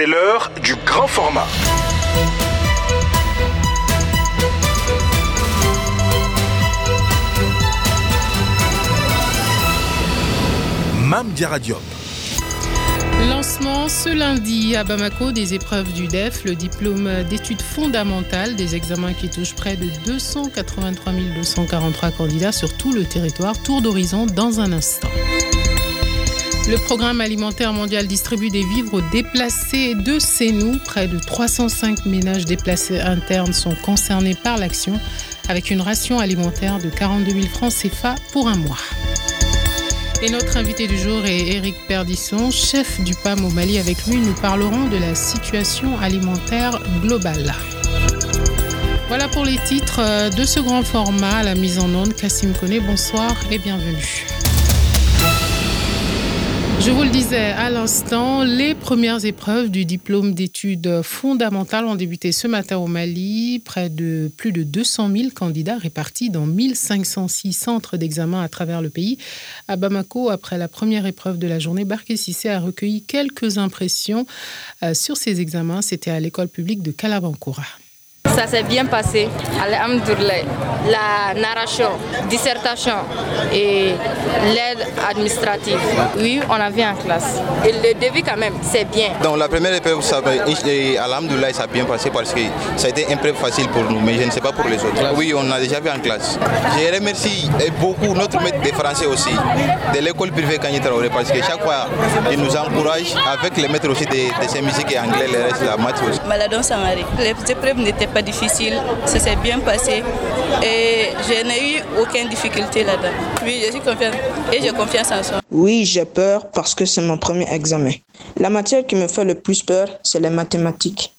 C'est l'heure du grand format. Mam Diaradiop. Lancement ce lundi à Bamako des épreuves du DEF, le diplôme d'études fondamentales, des examens qui touchent près de 283 243 candidats sur tout le territoire. Tour d'horizon dans un instant. Le programme alimentaire mondial distribue des vivres aux déplacés de Sénou. Près de 305 ménages déplacés internes sont concernés par l'action, avec une ration alimentaire de 42 000 francs CFA pour un mois. Et notre invité du jour est Éric Perdisson, chef du PAM au Mali. Avec lui, nous parlerons de la situation alimentaire globale. Voilà pour les titres de ce grand format, la mise en onde. Cassim Kone, bonsoir et bienvenue. Je vous le disais à l'instant, les premières épreuves du diplôme d'études fondamentales ont débuté ce matin au Mali. Près de plus de 200 000 candidats répartis dans 1506 centres d'examen à travers le pays. À Bamako, après la première épreuve de la journée, Barké Sissé a recueilli quelques impressions euh, sur ces examens. C'était à l'école publique de Kalabankoura. Ça s'est bien passé, Alhamdoulilah. La narration, dissertation et l'aide administrative. Oui, on a vu en classe. Et le début quand même, c'est bien. Donc la première épreuve, ça, Alhamdoulilah, ça a bien passé parce que ça a été un peu facile pour nous, mais je ne sais pas pour les autres. Oui, on a déjà vu en classe. Je remercie beaucoup notre maître de français aussi, de l'école privée Kanye parce que chaque fois, il nous encourage avec les maîtres aussi de, de ces musiques et anglais, le reste, la maths aussi. Maladon Samari, les épreuves n'étaient pas difficile, ça s'est bien passé et je n'ai eu aucune difficulté là-dedans. Oui, je suis confiante et j'ai confiance en soi. Oui, j'ai peur parce que c'est mon premier examen. La matière qui me fait le plus peur, c'est les mathématiques.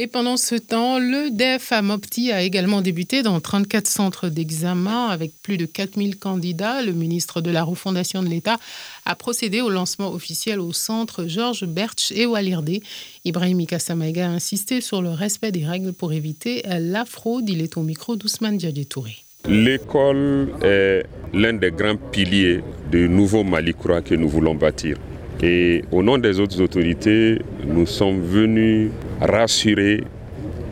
Et pendant ce temps, le DEF à Mopti a également débuté dans 34 centres d'examen avec plus de 4000 candidats. Le ministre de la refondation de l'État a procédé au lancement officiel au centre Georges Bertsch et Walirde. Ibrahim Kassamaïga a insisté sur le respect des règles pour éviter la fraude. Il est au micro d'Ousmane Touré. L'école est l'un des grands piliers du nouveau Mali que nous voulons bâtir. Et au nom des autres autorités, nous sommes venus rassurer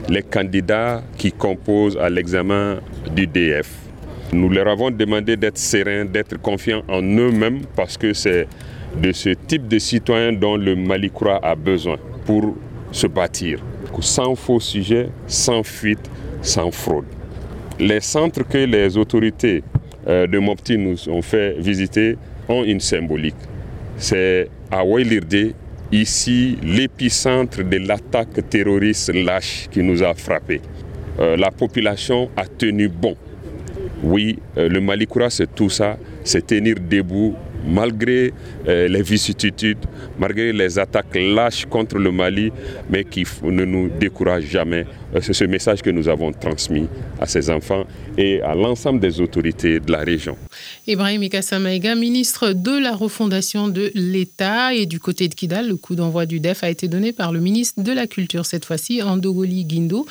les candidats qui composent à l'examen du DF. Nous leur avons demandé d'être sereins, d'être confiants en eux-mêmes parce que c'est de ce type de citoyens dont le Mali croix a besoin pour se bâtir. Sans faux sujet, sans fuite, sans fraude. Les centres que les autorités euh, de Mopti nous ont fait visiter ont une symbolique. C'est à Wailirde, ici l'épicentre de l'attaque terroriste lâche qui nous a frappés. Euh, la population a tenu bon. Oui, euh, le Malikoura, c'est tout ça, c'est tenir debout malgré euh, les vicissitudes, malgré les attaques lâches contre le Mali, mais qui ne nous découragent jamais. Euh, c'est ce message que nous avons transmis à ces enfants et à l'ensemble des autorités de la région. Ibrahim Ikassamaïga, ministre de la refondation de l'État et du côté de Kidal, le coup d'envoi du DEF a été donné par le ministre de la Culture cette fois-ci, Andogoli Guindo,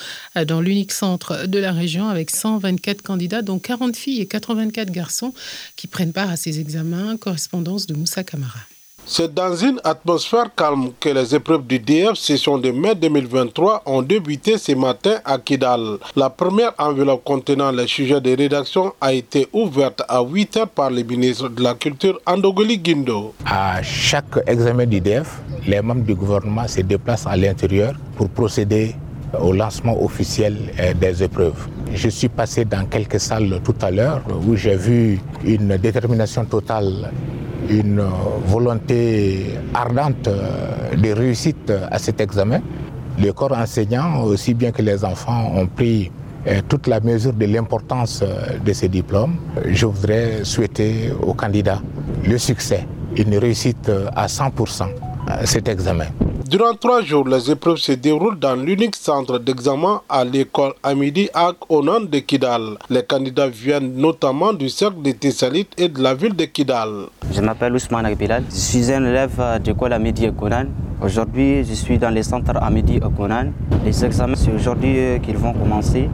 dans l'unique centre de la région avec 124 candidats, dont 40 filles et 84 garçons qui prennent part à ces examens de Moussa Kamara. C'est dans une atmosphère calme que les épreuves du DF session de mai 2023 ont débuté ce matin à Kidal. La première enveloppe contenant les sujets de rédaction a été ouverte à 8 heures par le ministre de la Culture Andogoli Guindo. À chaque examen du DF, les membres du gouvernement se déplacent à l'intérieur pour procéder au lancement officiel euh, des épreuves. Je suis passé dans quelques salles tout à l'heure où j'ai vu une détermination totale, une volonté ardente de réussite à cet examen. Le corps enseignant, aussi bien que les enfants, ont pris euh, toute la mesure de l'importance de ces diplômes. Je voudrais souhaiter aux candidats le succès, une réussite à 100% à cet examen. Durant trois jours, les épreuves se déroulent dans l'unique centre d'examen à l'école Amidi Ak Onan de Kidal. Les candidats viennent notamment du cercle de Tessalit et de la ville de Kidal. Je m'appelle Ousmane Agbilal. Je suis un élève de l'école Amidi Onan. Aujourd'hui, je suis dans le centre Amidi Onan. Les examens, c'est aujourd'hui qu'ils vont commencer.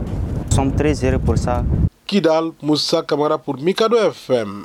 Nous sommes très heureux pour ça. Kidal, Moussa Kamara pour Mikado FM.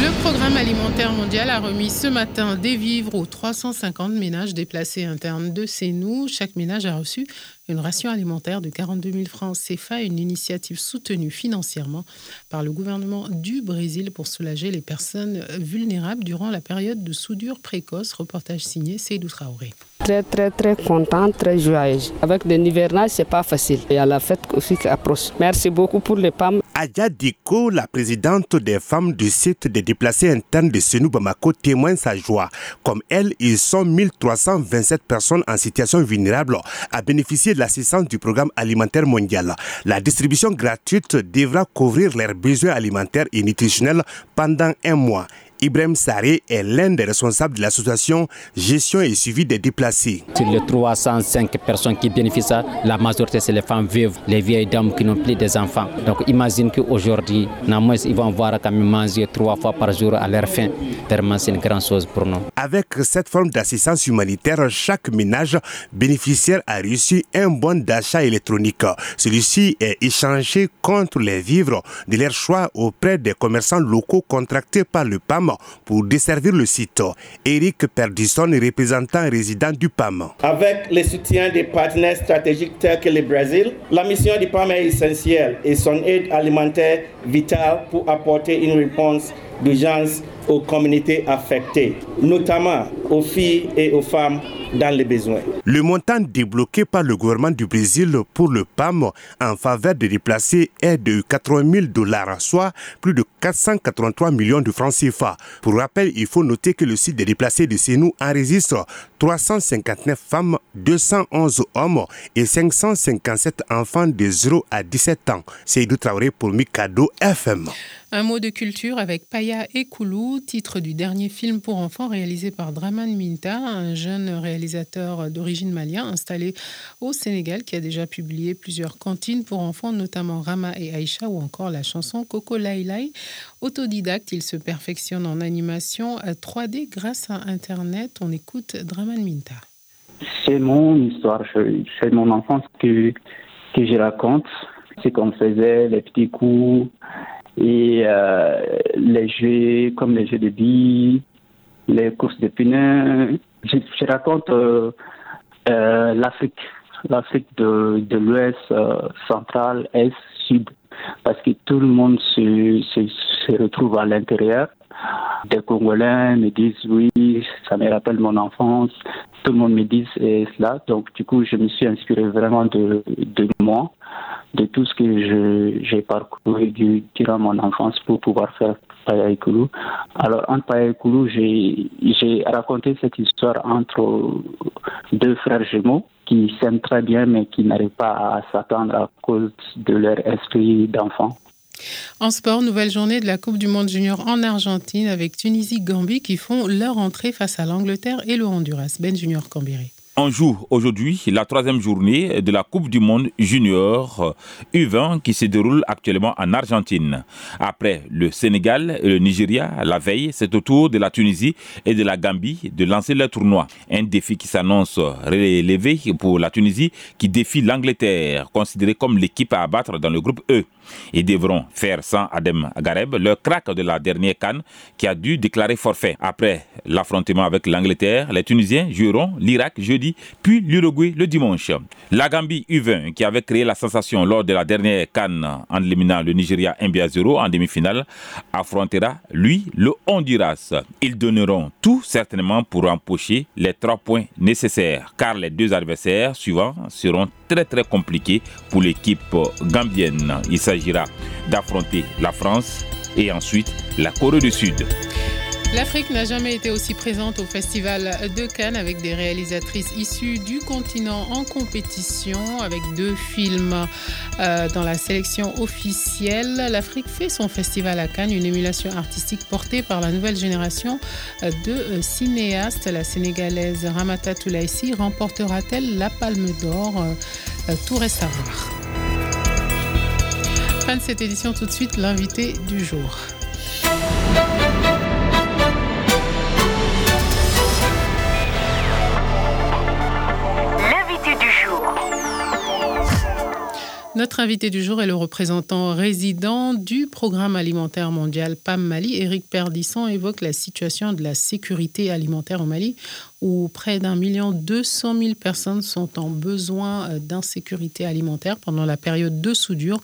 Le programme alimentaire mondial a remis ce matin des vivres aux 350 ménages déplacés internes de nous. Chaque ménage a reçu une ration alimentaire de 42 000 francs CFA, une initiative soutenue financièrement par le gouvernement du Brésil pour soulager les personnes vulnérables durant la période de soudure précoce. Reportage signé Seydou Traoré. Très, très, très content, très joyeuse. Avec des ce c'est pas facile. Il y a la fête aussi qui approche. Merci beaucoup pour les femmes. Aya Diko, la présidente des femmes du site des déplacés internes de Senou Bamako, témoigne sa joie. Comme elle, ils sont 1327 personnes en situation vulnérable à bénéficier de l'assistance du programme alimentaire mondial. La distribution gratuite devra couvrir leurs besoins alimentaires et nutritionnels pendant un mois. Ibrahim Saré est l'un des responsables de l'association Gestion et suivi des déplacés. Sur les 305 personnes qui bénéficient, la majorité c'est les femmes vives, les vieilles dames qui n'ont plus des enfants. Donc imagine qu'aujourd'hui, ils vont avoir quand même manger trois fois par jour à leur faim. Vraiment, c'est une grande chose pour nous. Avec cette forme d'assistance humanitaire, chaque ménage bénéficiaire a reçu un bon d'achat électronique. Celui-ci est échangé contre les vivres de leur choix auprès des commerçants locaux contractés par le PAM pour desservir le site. Eric Perdison représentant résident du PAM. Avec le soutien des partenaires stratégiques tels que le Brésil, la mission du PAM est essentielle et son aide alimentaire vitale pour apporter une réponse d'urgence aux communautés affectées, notamment aux filles et aux femmes dans les besoins. Le montant débloqué par le gouvernement du Brésil pour le PAM en faveur des déplacés est de 80 000 dollars, soit plus de 483 millions de francs CFA. Pour rappel, il faut noter que le site des déplacés de Sénou enregistre 359 femmes, 211 hommes et 557 enfants de 0 à 17 ans. C'est Traoré pour Mikado FM. Un mot de culture avec Paya et Koulou, titre du dernier film pour enfants réalisé par Draman Minta, un jeune réalisateur d'origine malien installé au Sénégal qui a déjà publié plusieurs cantines pour enfants, notamment Rama et Aïcha ou encore la chanson Coco Lailai. Autodidacte, il se perfectionne en animation 3D grâce à Internet. On écoute Draman Minta. C'est mon histoire, c'est mon enfance que, que je raconte. C'est qu'on faisait, les petits coups et euh, les jeux comme les jeux de billes, les courses de pneus. Je, raconte euh, euh, l'Afrique, l'Afrique de, de l'Ouest, central, Est, Sud, parce que tout le monde se, se, se retrouve à l'intérieur. Des Congolais me disent oui, ça me rappelle mon enfance. Tout le monde me dit cela. Donc, du coup, je me suis inspiré vraiment de, de moi de tout ce que j'ai parcouru durant mon enfance pour pouvoir faire Paya Alors, en Paya j'ai raconté cette histoire entre deux frères jumeaux qui s'aiment très bien mais qui n'arrivent pas à s'attendre à cause de leur esprit d'enfant. En sport, nouvelle journée de la Coupe du Monde Junior en Argentine avec Tunisie-Gambie qui font leur entrée face à l'Angleterre et le Honduras. Ben Junior Cambéré. On joue aujourd'hui la troisième journée de la Coupe du Monde Junior U20 qui se déroule actuellement en Argentine. Après le Sénégal et le Nigeria, la veille, c'est au tour de la Tunisie et de la Gambie de lancer le tournoi. Un défi qui s'annonce relevé pour la Tunisie qui défie l'Angleterre, considérée comme l'équipe à abattre dans le groupe E. Ils devront faire sans Adem Gareb, le crack de la dernière canne qui a dû déclarer forfait. Après l'affrontement avec l'Angleterre, les Tunisiens joueront l'Irak jeudi, puis l'Uruguay le dimanche. La Gambie U20, qui avait créé la sensation lors de la dernière canne en éliminant le Nigeria 1 0 en demi-finale, affrontera, lui, le Honduras. Ils donneront tout certainement pour empocher les trois points nécessaires, car les deux adversaires suivants seront très très compliqués pour l'équipe gambienne. S'agira d'affronter la France et ensuite la Corée du Sud. L'Afrique n'a jamais été aussi présente au Festival de Cannes avec des réalisatrices issues du continent en compétition, avec deux films euh, dans la sélection officielle. L'Afrique fait son festival à Cannes, une émulation artistique portée par la nouvelle génération euh, de euh, cinéastes. La sénégalaise Ramata Toulaïsi remportera-t-elle la Palme d'Or Tout reste à voir de cette édition, tout de suite l'invité du jour. Notre invité du jour est le représentant résident du Programme alimentaire mondial PAM Mali. Éric Perdisson évoque la situation de la sécurité alimentaire au Mali, où près d'un million deux cent mille personnes sont en besoin euh, d'insécurité alimentaire pendant la période de soudure.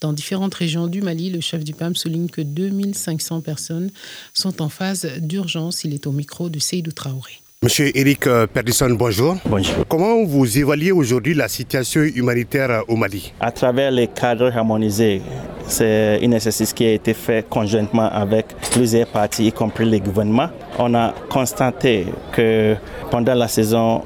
Dans différentes régions du Mali, le chef du PAM souligne que 2500 personnes sont en phase d'urgence. Il est au micro de Seydou Traoré. Monsieur Eric euh, Perdisson, bonjour. Bonjour. Comment vous évaluez aujourd'hui la situation humanitaire euh, au Mali? À travers les cadres harmonisés, c'est un exercice qui a été fait conjointement avec plusieurs parties, y compris les gouvernements. On a constaté que pendant la saison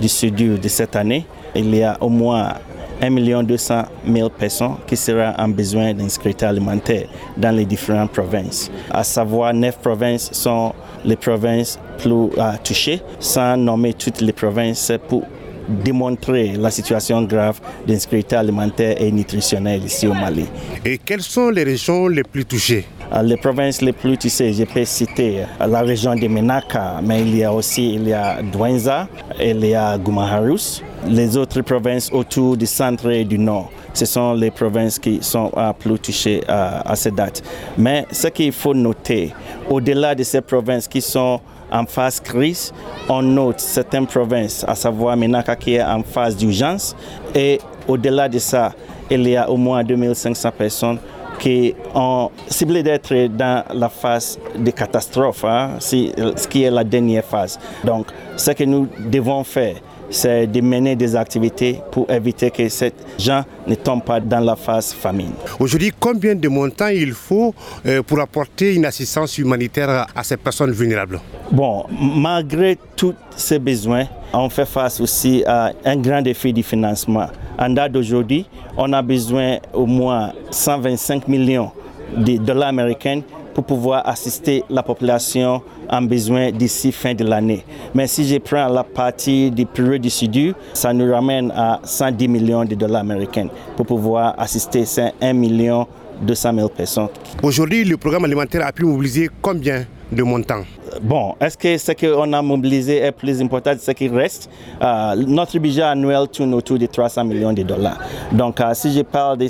du sud de cette année, il y a au moins 1 200 000 personnes qui seront en besoin d'insécurité alimentaire dans les différentes provinces. À savoir, neuf provinces sont les provinces plus euh, touchées, sans nommer toutes les provinces pour démontrer la situation grave d'insécurité alimentaire et nutritionnelle ici au Mali. Et quelles sont les régions les plus touchées? Euh, les provinces les plus touchées, je peux citer euh, la région de Menaka, mais il y a aussi il y a Douenza, il y a Gumaharus, les autres provinces autour du centre et du nord. Ce sont les provinces qui sont euh, plus touchées à cette date. Mais ce qu'il faut noter, au-delà de ces provinces qui sont en phase crise, on note certaines provinces, à savoir Menaka qui est en phase d'urgence. Et au-delà de ça, il y a au moins 2500 personnes qui ont ciblé d'être dans la phase de catastrophe, hein, ce qui est la dernière phase. Donc, ce que nous devons faire, c'est de mener des activités pour éviter que ces gens ne tombent pas dans la phase famine. Aujourd'hui, combien de montants il faut euh, pour apporter une assistance humanitaire à ces personnes vulnérables? Bon, malgré tous ces besoins, on fait face aussi à un grand défi du financement. En date d'aujourd'hui, on a besoin au moins 125 millions de dollars américains pour pouvoir assister la population en besoin d'ici fin de l'année. Mais si je prends la partie du période du Sud, ça nous ramène à 110 millions de dollars américains pour pouvoir assister 1 million 200 000 personnes. Aujourd'hui, le programme alimentaire a pu mobiliser combien de montants? Bon, est-ce que ce qu'on a mobilisé est plus important que ce qui reste? Euh, Notre budget annuel tourne autour de 300 millions de dollars. Donc, euh, si je parle de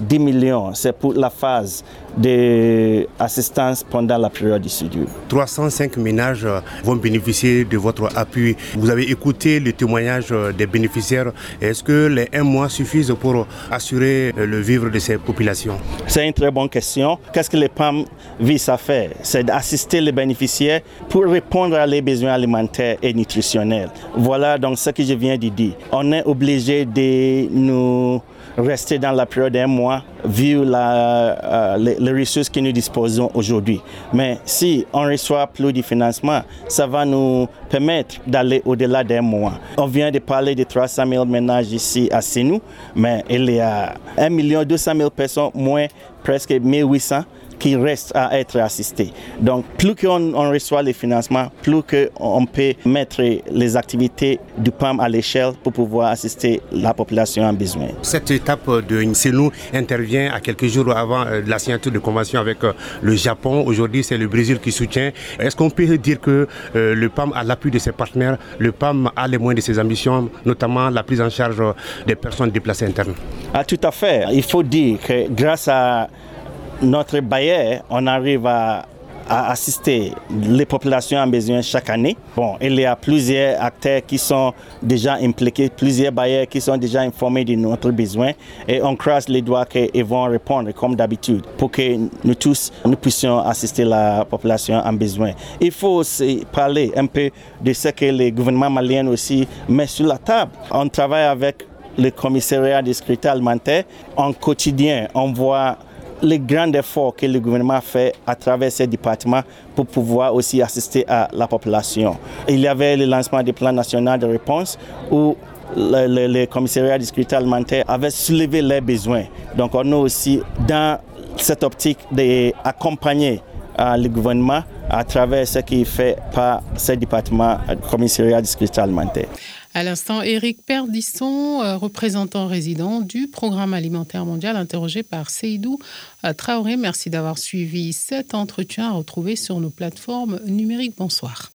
110 millions, c'est pour la phase d'assistance pendant la période du studio. 305 ménages vont bénéficier de votre appui. Vous avez écouté le témoignage des bénéficiaires. Est-ce que les un mois suffisent pour assurer le vivre de ces populations? C'est une très bonne question. Qu'est-ce que les PAM visent à faire? C'est d'assister les bénéficiaires pour répondre à leurs besoins alimentaires et nutritionnels. Voilà donc ce que je viens de dire. On est obligé de nous rester dans la période d'un mois vu la, euh, les, ressources que nous disposons aujourd'hui. Mais si on reçoit plus de financement, ça va nous permettre d'aller au-delà d'un mois. On vient de parler de 300 000 ménages ici à Sinou, mais il y a 1 200 000 personnes, moins presque 1800 qui reste à être assisté. Donc, plus qu'on on reçoit les financements, plus qu'on peut mettre les activités du PAM à l'échelle pour pouvoir assister la population en besoin. Cette étape de Nsenu intervient à quelques jours avant euh, la signature de convention avec euh, le Japon. Aujourd'hui, c'est le Brésil qui soutient. Est-ce qu'on peut dire que euh, le PAM a l'appui de ses partenaires, le PAM a les moyens de ses ambitions, notamment la prise en charge des personnes déplacées internes? Ah, Tout à fait. Il faut dire que grâce à notre bailleur, on arrive à, assister les populations en besoin chaque année. Bon, il y a plusieurs acteurs qui sont déjà impliqués, plusieurs bailleurs qui sont déjà informés de notre besoin et on croise les doigts qu'ils vont répondre comme d'habitude pour que nous tous nous puissions assister la population en besoin. Il faut aussi parler un peu de ce que le gouvernement malien aussi met sur la table. On travaille avec le commissariat de sécurité alimentaire. En quotidien, on voit les grands efforts que le gouvernement fait à travers ces départements pour pouvoir aussi assister à la population. Il y avait le lancement du plan national de réponse où le, commissariat de sécurité alimentaire avait soulevé les besoins. Donc on est aussi dans cette optique d'accompagner euh, le gouvernement à travers ce qui est fait par ce département du commissariat de sécurité alimentaire. À l'instant, Éric Perdisson, euh, représentant résident du Programme alimentaire mondial, interrogé par Seydou euh, Traoré. Merci d'avoir suivi cet entretien à retrouver sur nos plateformes numériques. Bonsoir.